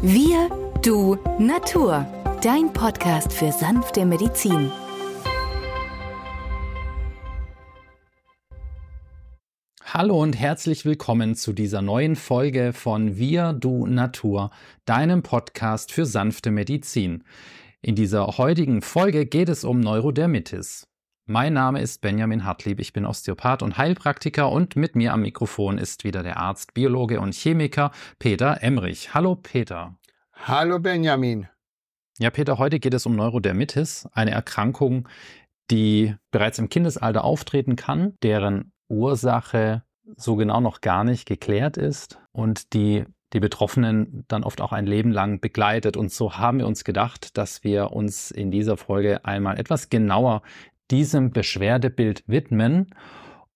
Wir, du, Natur. Dein Podcast für sanfte Medizin. Hallo und herzlich willkommen zu dieser neuen Folge von Wir, du, Natur, deinem Podcast für sanfte Medizin. In dieser heutigen Folge geht es um Neurodermitis. Mein Name ist Benjamin Hartlieb, ich bin Osteopath und Heilpraktiker und mit mir am Mikrofon ist wieder der Arzt, Biologe und Chemiker Peter Emrich. Hallo Peter. Hallo Benjamin. Ja, Peter, heute geht es um Neurodermitis, eine Erkrankung, die bereits im Kindesalter auftreten kann, deren Ursache so genau noch gar nicht geklärt ist und die die Betroffenen dann oft auch ein Leben lang begleitet. Und so haben wir uns gedacht, dass wir uns in dieser Folge einmal etwas genauer diesem Beschwerdebild widmen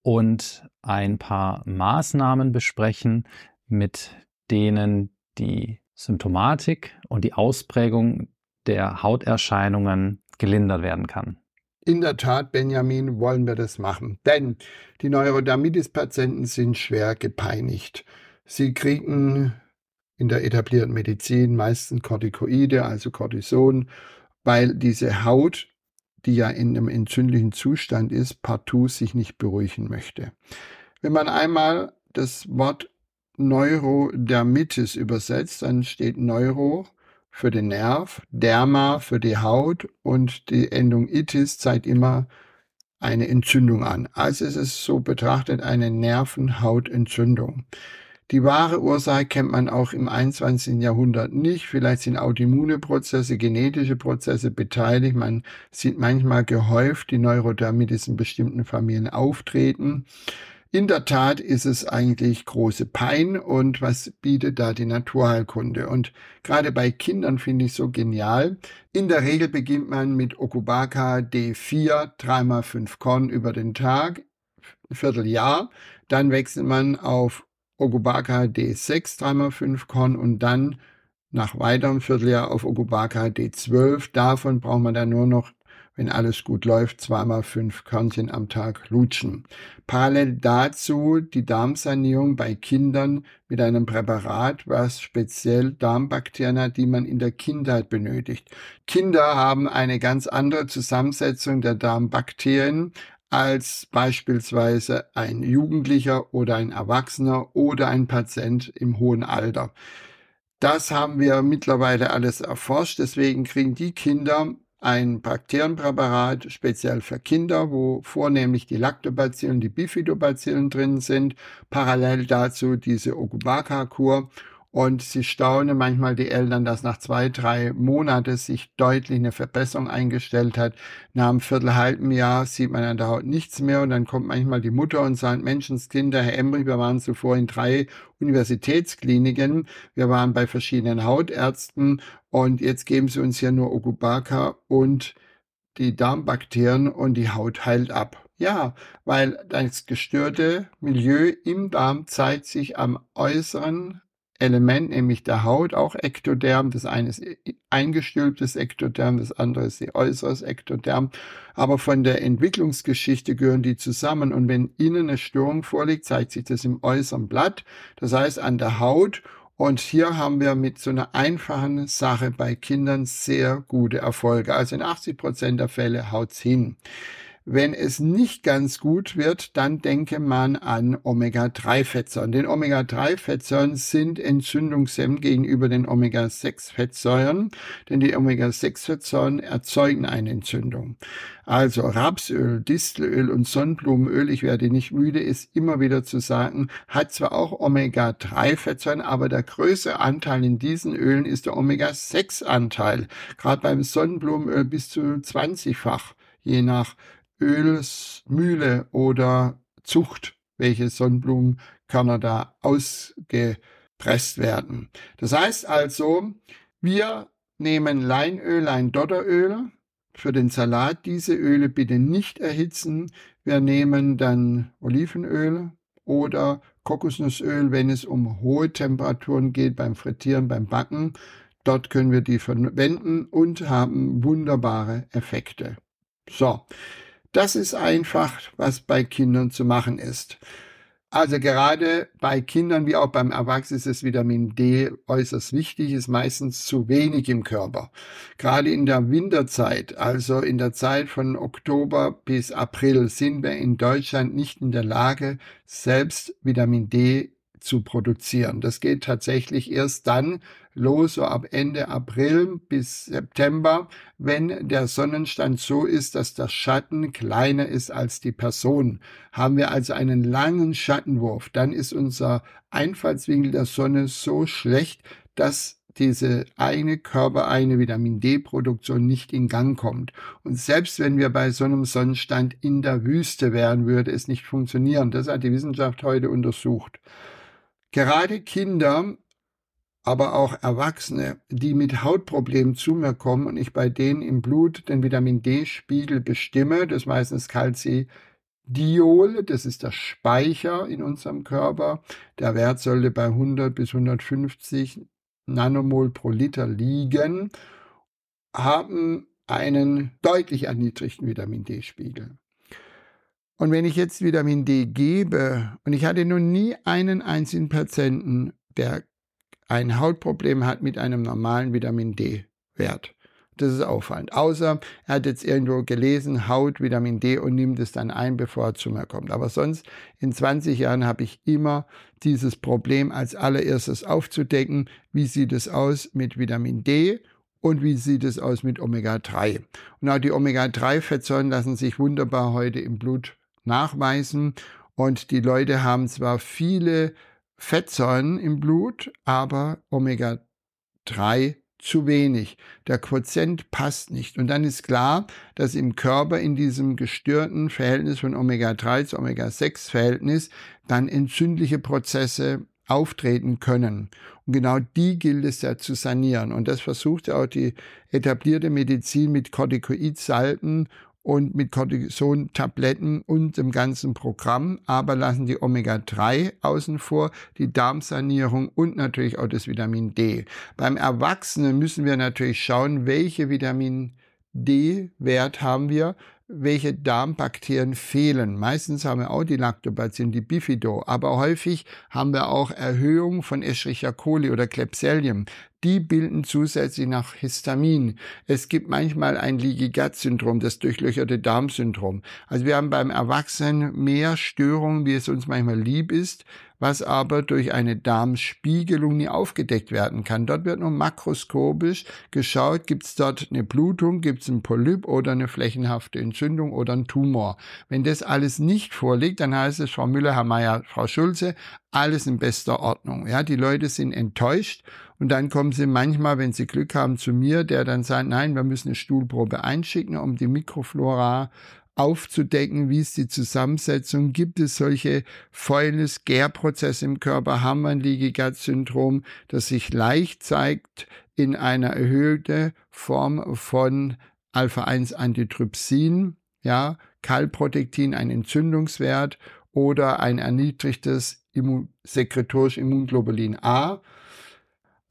und ein paar Maßnahmen besprechen, mit denen die Symptomatik und die Ausprägung der Hauterscheinungen gelindert werden kann. In der Tat, Benjamin, wollen wir das machen. Denn die Neurodermitis-Patienten sind schwer gepeinigt. Sie kriegen in der etablierten Medizin meistens Corticoide, also Cortison, weil diese Haut die ja in einem entzündlichen Zustand ist, partout sich nicht beruhigen möchte. Wenn man einmal das Wort Neurodermitis übersetzt, dann steht Neuro für den Nerv, Derma für die Haut und die Endung itis zeigt immer eine Entzündung an. Also ist es so betrachtet eine Nervenhautentzündung. Die wahre Ursache kennt man auch im 21. Jahrhundert nicht. Vielleicht sind autoimmune Prozesse, genetische Prozesse beteiligt. Man sieht manchmal gehäuft die Neurodermitis in bestimmten Familien auftreten. In der Tat ist es eigentlich große Pein und was bietet da die Naturheilkunde? Und gerade bei Kindern finde ich so genial. In der Regel beginnt man mit Okubaka D4, dreimal fünf Korn über den Tag, Vierteljahr. Dann wechselt man auf Ogubaka D6 3x5 Korn und dann nach weiterem Vierteljahr auf Ogubaka D12. Davon braucht man dann nur noch, wenn alles gut läuft, zweimal fünf Körnchen am Tag lutschen. Parallel dazu die Darmsanierung bei Kindern mit einem Präparat, was speziell Darmbakterien hat, die man in der Kindheit benötigt. Kinder haben eine ganz andere Zusammensetzung der Darmbakterien als beispielsweise ein Jugendlicher oder ein Erwachsener oder ein Patient im hohen Alter. Das haben wir mittlerweile alles erforscht. Deswegen kriegen die Kinder ein Bakterienpräparat speziell für Kinder, wo vornehmlich die Lactobacillen, die Bifidobacillen drin sind. Parallel dazu diese Okubaka-Kur und sie staunen manchmal die Eltern, dass nach zwei, drei Monaten sich deutlich eine Verbesserung eingestellt hat. Nach einem viertelhalben Jahr sieht man an der Haut nichts mehr und dann kommt manchmal die Mutter und sagt, Menschenskinder, Herr Emrich, wir waren zuvor in drei Universitätskliniken, wir waren bei verschiedenen Hautärzten und jetzt geben sie uns hier nur Okubaka und die Darmbakterien und die Haut heilt ab. Ja, weil das gestörte Milieu im Darm zeigt sich am äußeren Element, nämlich der Haut, auch Ektoderm. Das eine ist eingestülptes Ektoderm, das andere ist die äußeres Ektoderm. Aber von der Entwicklungsgeschichte gehören die zusammen. Und wenn innen eine Störung vorliegt, zeigt sich das im äußeren Blatt, das heißt an der Haut. Und hier haben wir mit so einer einfachen Sache bei Kindern sehr gute Erfolge. Also in 80 Prozent der Fälle haut's hin. Wenn es nicht ganz gut wird, dann denke man an Omega-3-Fettsäuren. Denn Omega-3-Fettsäuren sind entzündungshemmend gegenüber den Omega-6-Fettsäuren, denn die Omega-6-Fettsäuren erzeugen eine Entzündung. Also Rapsöl, Distelöl und Sonnenblumenöl, ich werde nicht müde, ist immer wieder zu sagen, hat zwar auch Omega-3-Fettsäuren, aber der größte Anteil in diesen Ölen ist der Omega-6-Anteil. Gerade beim Sonnenblumenöl bis zu 20-fach, je nach Ölsmühle oder Zucht, welche Sonnenblumenkörner da ausgepresst werden. Das heißt also, wir nehmen Leinöl, Leindotteröl für den Salat. Diese Öle bitte nicht erhitzen. Wir nehmen dann Olivenöl oder Kokosnussöl, wenn es um hohe Temperaturen geht, beim Frittieren, beim Backen. Dort können wir die verwenden und haben wunderbare Effekte. So, das ist einfach, was bei Kindern zu machen ist. Also gerade bei Kindern wie auch beim Erwachsenen ist das Vitamin D äußerst wichtig, ist meistens zu wenig im Körper. Gerade in der Winterzeit, also in der Zeit von Oktober bis April, sind wir in Deutschland nicht in der Lage, selbst Vitamin D zu produzieren. Das geht tatsächlich erst dann, los, so ab Ende April bis September, wenn der Sonnenstand so ist, dass der Schatten kleiner ist als die Person. Haben wir also einen langen Schattenwurf, dann ist unser Einfallswinkel der Sonne so schlecht, dass diese eigene körpereigene Vitamin D-Produktion nicht in Gang kommt. Und selbst wenn wir bei so einem Sonnenstand in der Wüste wären, würde es nicht funktionieren. Das hat die Wissenschaft heute untersucht. Gerade Kinder aber auch Erwachsene, die mit Hautproblemen zu mir kommen und ich bei denen im Blut den Vitamin D-Spiegel bestimme, das ist meistens Calcidiol, das ist der Speicher in unserem Körper. Der Wert sollte bei 100 bis 150 Nanomol pro Liter liegen, haben einen deutlich erniedrigten Vitamin D-Spiegel. Und wenn ich jetzt Vitamin D gebe, und ich hatte nun nie einen einzigen Patienten, der ein Hautproblem hat mit einem normalen Vitamin D-Wert. Das ist auffallend. Außer er hat jetzt irgendwo gelesen, Haut, Vitamin D und nimmt es dann ein, bevor er zu mir kommt. Aber sonst in 20 Jahren habe ich immer dieses Problem als allererstes aufzudecken. Wie sieht es aus mit Vitamin D und wie sieht es aus mit Omega-3? Und auch die Omega-3-Fettsäuren lassen sich wunderbar heute im Blut nachweisen. Und die Leute haben zwar viele Fettsäuren im Blut, aber Omega-3 zu wenig. Der Quotient passt nicht. Und dann ist klar, dass im Körper in diesem gestörten Verhältnis von Omega-3 zu Omega-6-Verhältnis dann entzündliche Prozesse auftreten können. Und genau die gilt es ja zu sanieren. Und das versucht ja auch die etablierte Medizin mit Corticoidsalben und mit Cortison-Tabletten und dem ganzen Programm, aber lassen die Omega-3 außen vor, die Darmsanierung und natürlich auch das Vitamin D. Beim Erwachsenen müssen wir natürlich schauen, welche Vitamin D-Wert haben wir, welche Darmbakterien fehlen. Meistens haben wir auch die Lactobacillen, die Bifido, aber häufig haben wir auch Erhöhung von Escherichia coli oder Klebsiellium die bilden zusätzlich nach Histamin. Es gibt manchmal ein Leaky Gut Syndrom, das durchlöcherte Darmsyndrom. Also wir haben beim Erwachsenen mehr Störungen, wie es uns manchmal lieb ist, was aber durch eine Darmspiegelung nie aufgedeckt werden kann. Dort wird nur makroskopisch geschaut, gibt es dort eine Blutung, gibt es einen Polyp oder eine flächenhafte Entzündung oder einen Tumor. Wenn das alles nicht vorliegt, dann heißt es, Frau Müller, Herr Mayer, Frau Schulze, alles in bester Ordnung. Ja, die Leute sind enttäuscht und dann kommen sie manchmal, wenn sie Glück haben, zu mir, der dann sagt, nein, wir müssen eine Stuhlprobe einschicken, um die Mikroflora aufzudecken, wie ist die Zusammensetzung, gibt es solche Fäulnis-Gärprozesse im Körper, haben wir ein Leaky Gut Syndrom, das sich leicht zeigt in einer erhöhten Form von Alpha-1-Antitrypsin, ja, Kalprotektin, ein Entzündungswert oder ein erniedrigtes Immun sekretorisch Immunglobulin A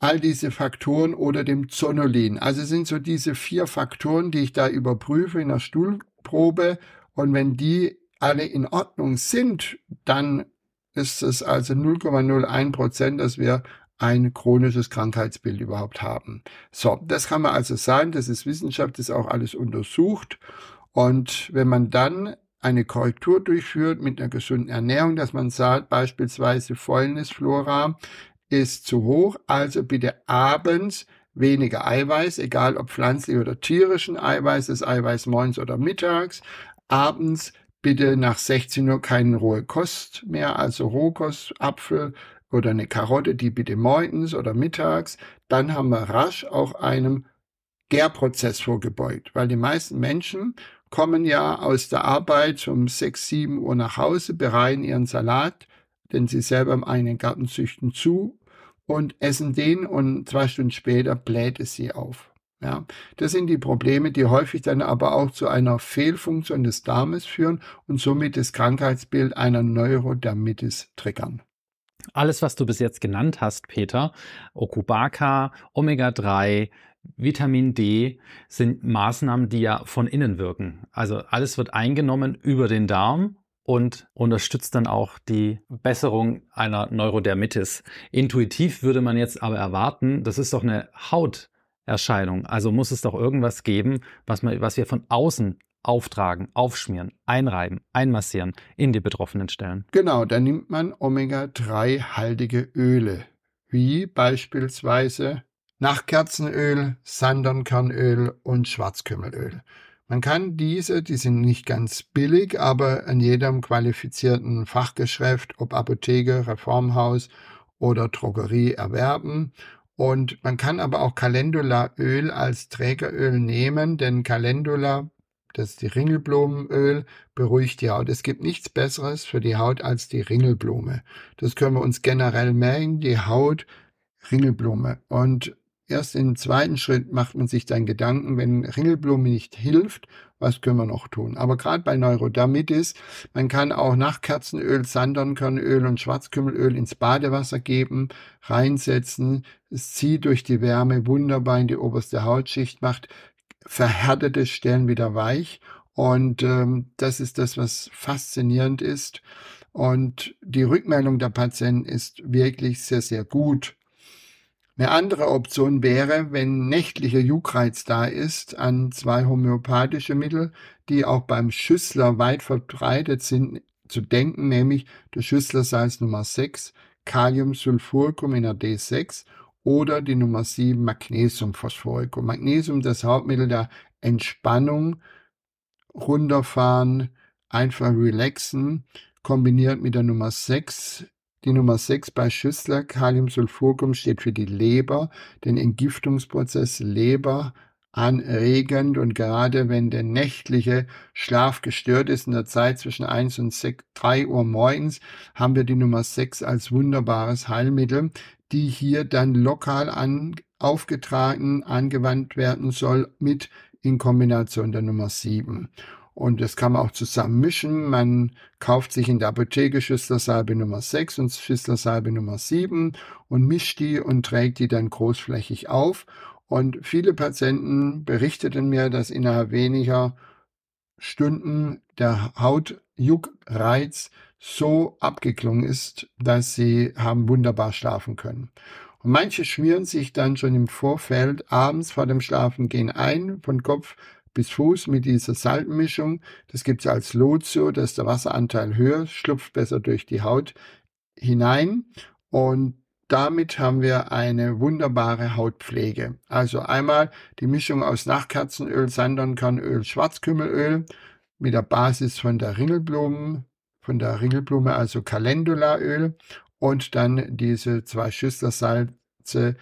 all diese Faktoren oder dem Zonulin. Also sind so diese vier Faktoren, die ich da überprüfe in der Stuhlprobe. Und wenn die alle in Ordnung sind, dann ist es also 0,01 Prozent, dass wir ein chronisches Krankheitsbild überhaupt haben. So, das kann man also sagen, das ist Wissenschaft, das ist auch alles untersucht. Und wenn man dann eine Korrektur durchführt mit einer gesunden Ernährung, dass man sagt, beispielsweise Fäulnisflora ist zu hoch, also bitte abends weniger Eiweiß, egal ob pflanzlich oder tierischen Eiweiß, das Eiweiß morgens oder mittags. Abends bitte nach 16 Uhr keine rohe Kost mehr, also Rohkost, Apfel oder eine Karotte, die bitte morgens oder mittags. Dann haben wir rasch auch einem Gärprozess vorgebeugt, weil die meisten Menschen kommen ja aus der Arbeit um 6, 7 Uhr nach Hause, bereiten ihren Salat, den sie selber im eigenen Garten züchten, zu und essen den und zwei Stunden später bläht es sie auf. Ja, das sind die Probleme, die häufig dann aber auch zu einer Fehlfunktion des Darmes führen und somit das Krankheitsbild einer Neurodermitis triggern. Alles, was du bis jetzt genannt hast, Peter, Okubaka, Omega-3, Vitamin D sind Maßnahmen, die ja von innen wirken. Also alles wird eingenommen über den Darm und unterstützt dann auch die Besserung einer Neurodermitis. Intuitiv würde man jetzt aber erwarten, das ist doch eine Hauterscheinung. Also muss es doch irgendwas geben, was, man, was wir von außen auftragen, aufschmieren, einreiben, einmassieren in die betroffenen Stellen. Genau, da nimmt man Omega-3-haltige Öle, wie beispielsweise Nachtkerzenöl, Sandernkernöl und Schwarzkümmelöl. Man kann diese, die sind nicht ganz billig, aber in jedem qualifizierten Fachgeschäft, ob Apotheke, Reformhaus oder Drogerie erwerben. Und man kann aber auch Calendulaöl als Trägeröl nehmen, denn Calendula das ist die Ringelblumenöl, beruhigt die Haut. Es gibt nichts Besseres für die Haut als die Ringelblume. Das können wir uns generell merken, die Haut, Ringelblume. Und erst im zweiten Schritt macht man sich dann Gedanken, wenn Ringelblume nicht hilft, was können wir noch tun? Aber gerade bei Neurodermitis, man kann auch Nachtkerzenöl, Sandernkernöl und Schwarzkümmelöl ins Badewasser geben, reinsetzen. Es zieht durch die Wärme wunderbar in die oberste Hautschicht, macht verhärtete Stellen wieder weich. Und ähm, das ist das, was faszinierend ist. Und die Rückmeldung der Patienten ist wirklich sehr, sehr gut. Eine andere Option wäre, wenn nächtlicher Juckreiz da ist, an zwei homöopathische Mittel, die auch beim Schüssler weit verbreitet sind, zu denken, nämlich der Schüsslersalz Nummer 6, Kaliumsulfuricum in der D6 oder die Nummer 7 Magnesiumphosphoricum. Magnesium, das Hauptmittel der Entspannung, runterfahren, einfach relaxen, kombiniert mit der Nummer 6. Die Nummer 6 bei Schüssler, Kaliumsulfuricum, steht für die Leber, den Entgiftungsprozess Leber anregend und gerade wenn der nächtliche Schlaf gestört ist in der Zeit zwischen 1 und 6, 3 Uhr morgens, haben wir die Nummer 6 als wunderbares Heilmittel, die hier dann lokal an, aufgetragen, angewandt werden soll mit in Kombination der Nummer 7. Und das kann man auch zusammen mischen. Man kauft sich in der Apotheke Schüsslersalbe Nummer 6 und Schüsslersalbe Nummer 7 und mischt die und trägt die dann großflächig auf. Und viele Patienten berichteten mir, dass innerhalb weniger Stunden der Hautjuckreiz so abgeklungen ist, dass sie haben wunderbar schlafen können. Und manche schmieren sich dann schon im Vorfeld abends vor dem Schlafengehen ein, von Kopf bis Fuß mit dieser Salbenmischung. Das gibt es als Lotio, dass der Wasseranteil höher, schlupft besser durch die Haut hinein. Und damit haben wir eine wunderbare Hautpflege. Also einmal die Mischung aus Nachtkerzenöl, Sandernkernöl, Schwarzkümmelöl mit der Basis von der Ringelblumen, von der Ringelblume, also Calendulaöl und dann diese zwei Schüsslersalze.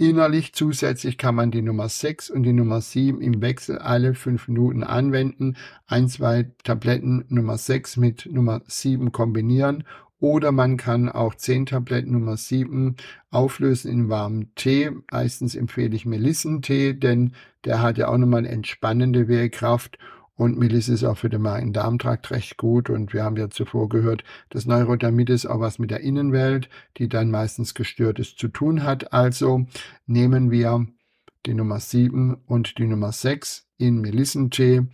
Innerlich zusätzlich kann man die Nummer 6 und die Nummer 7 im Wechsel alle fünf Minuten anwenden. Ein, zwei Tabletten Nummer 6 mit Nummer 7 kombinieren oder man kann auch 10 Tabletten Nummer 7 auflösen in warmem Tee. Meistens empfehle ich Melissentee, denn der hat ja auch nochmal eine entspannende Wirkkraft und Melisse ist auch für den Magen-Darm-Trakt recht gut. Und wir haben ja zuvor gehört, dass Neurodermitis auch was mit der Innenwelt, die dann meistens gestört ist, zu tun hat. Also nehmen wir die Nummer 7 und die Nummer 6 in Melissentee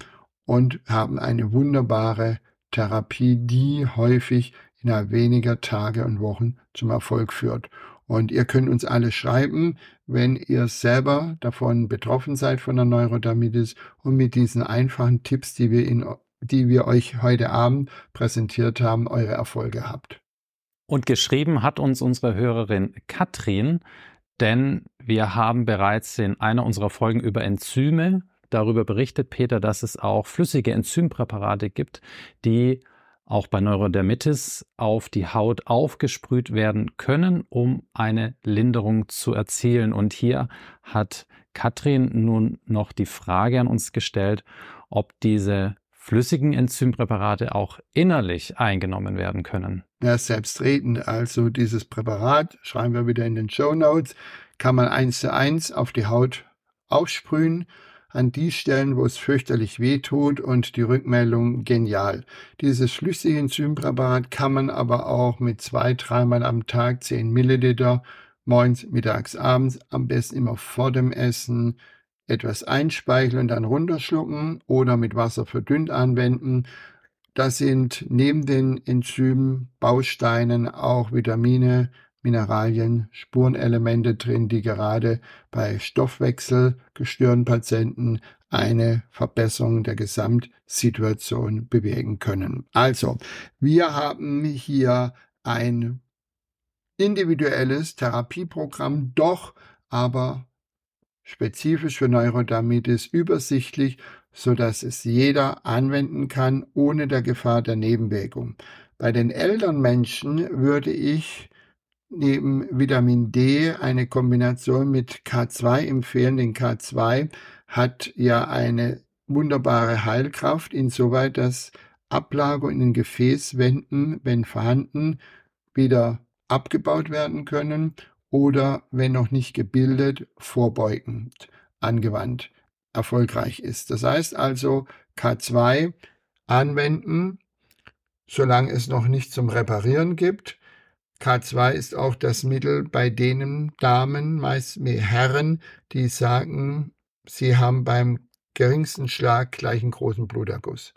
und haben eine wunderbare Therapie, die häufig innerhalb weniger Tage und Wochen zum Erfolg führt. Und ihr könnt uns alle schreiben, wenn ihr selber davon betroffen seid von der Neurodermitis und mit diesen einfachen Tipps, die wir, in, die wir euch heute Abend präsentiert haben, eure Erfolge habt. Und geschrieben hat uns unsere Hörerin Katrin, denn wir haben bereits in einer unserer Folgen über Enzyme darüber berichtet, Peter, dass es auch flüssige Enzympräparate gibt, die auch bei Neurodermitis auf die Haut aufgesprüht werden können, um eine Linderung zu erzielen. Und hier hat Katrin nun noch die Frage an uns gestellt, ob diese flüssigen Enzympräparate auch innerlich eingenommen werden können. Ja, selbstredend. Also dieses Präparat, schreiben wir wieder in den Show Notes, kann man eins zu eins auf die Haut aufsprühen an die Stellen, wo es fürchterlich weh tut und die Rückmeldung genial. Dieses flüssige Enzympräparat kann man aber auch mit zwei, dreimal am Tag 10 Milliliter morgens, mittags, abends, am besten immer vor dem Essen etwas einspeicheln und dann runterschlucken oder mit Wasser verdünnt anwenden. Da sind neben den Enzymbausteinen auch Vitamine, Mineralien, Spurenelemente drin, die gerade bei Stoffwechselgestörenpatienten eine Verbesserung der Gesamtsituation bewirken können. Also, wir haben hier ein individuelles Therapieprogramm, doch aber spezifisch für Neurodermitis übersichtlich, so dass es jeder anwenden kann, ohne der Gefahr der Nebenwirkung. Bei den älteren Menschen würde ich neben Vitamin D eine Kombination mit K2 empfehlen. Denn K2 hat ja eine wunderbare Heilkraft, insoweit dass Ablager in den Gefäßwänden, wenn vorhanden, wieder abgebaut werden können oder, wenn noch nicht gebildet, vorbeugend angewandt erfolgreich ist. Das heißt also K2 anwenden, solange es noch nicht zum Reparieren gibt. K2 ist auch das Mittel bei denen Damen, meist mehr Herren, die sagen, sie haben beim geringsten Schlag gleich einen großen Bluterguss.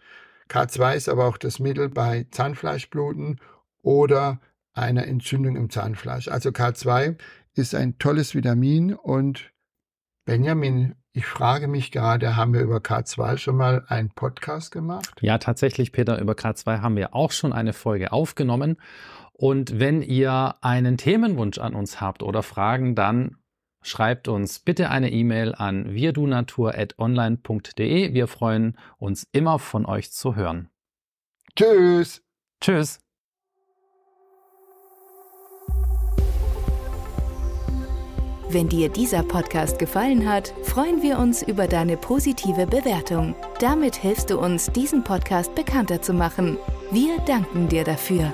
K2 ist aber auch das Mittel bei Zahnfleischbluten oder einer Entzündung im Zahnfleisch. Also K2 ist ein tolles Vitamin und Benjamin, ich frage mich gerade, haben wir über K2 schon mal einen Podcast gemacht? Ja, tatsächlich, Peter, über K2 haben wir auch schon eine Folge aufgenommen. Und wenn ihr einen Themenwunsch an uns habt oder Fragen, dann schreibt uns bitte eine E-Mail an wirdunatur.online.de. Wir freuen uns immer von euch zu hören. Tschüss. Tschüss. Wenn dir dieser Podcast gefallen hat, freuen wir uns über deine positive Bewertung. Damit hilfst du uns, diesen Podcast bekannter zu machen. Wir danken dir dafür.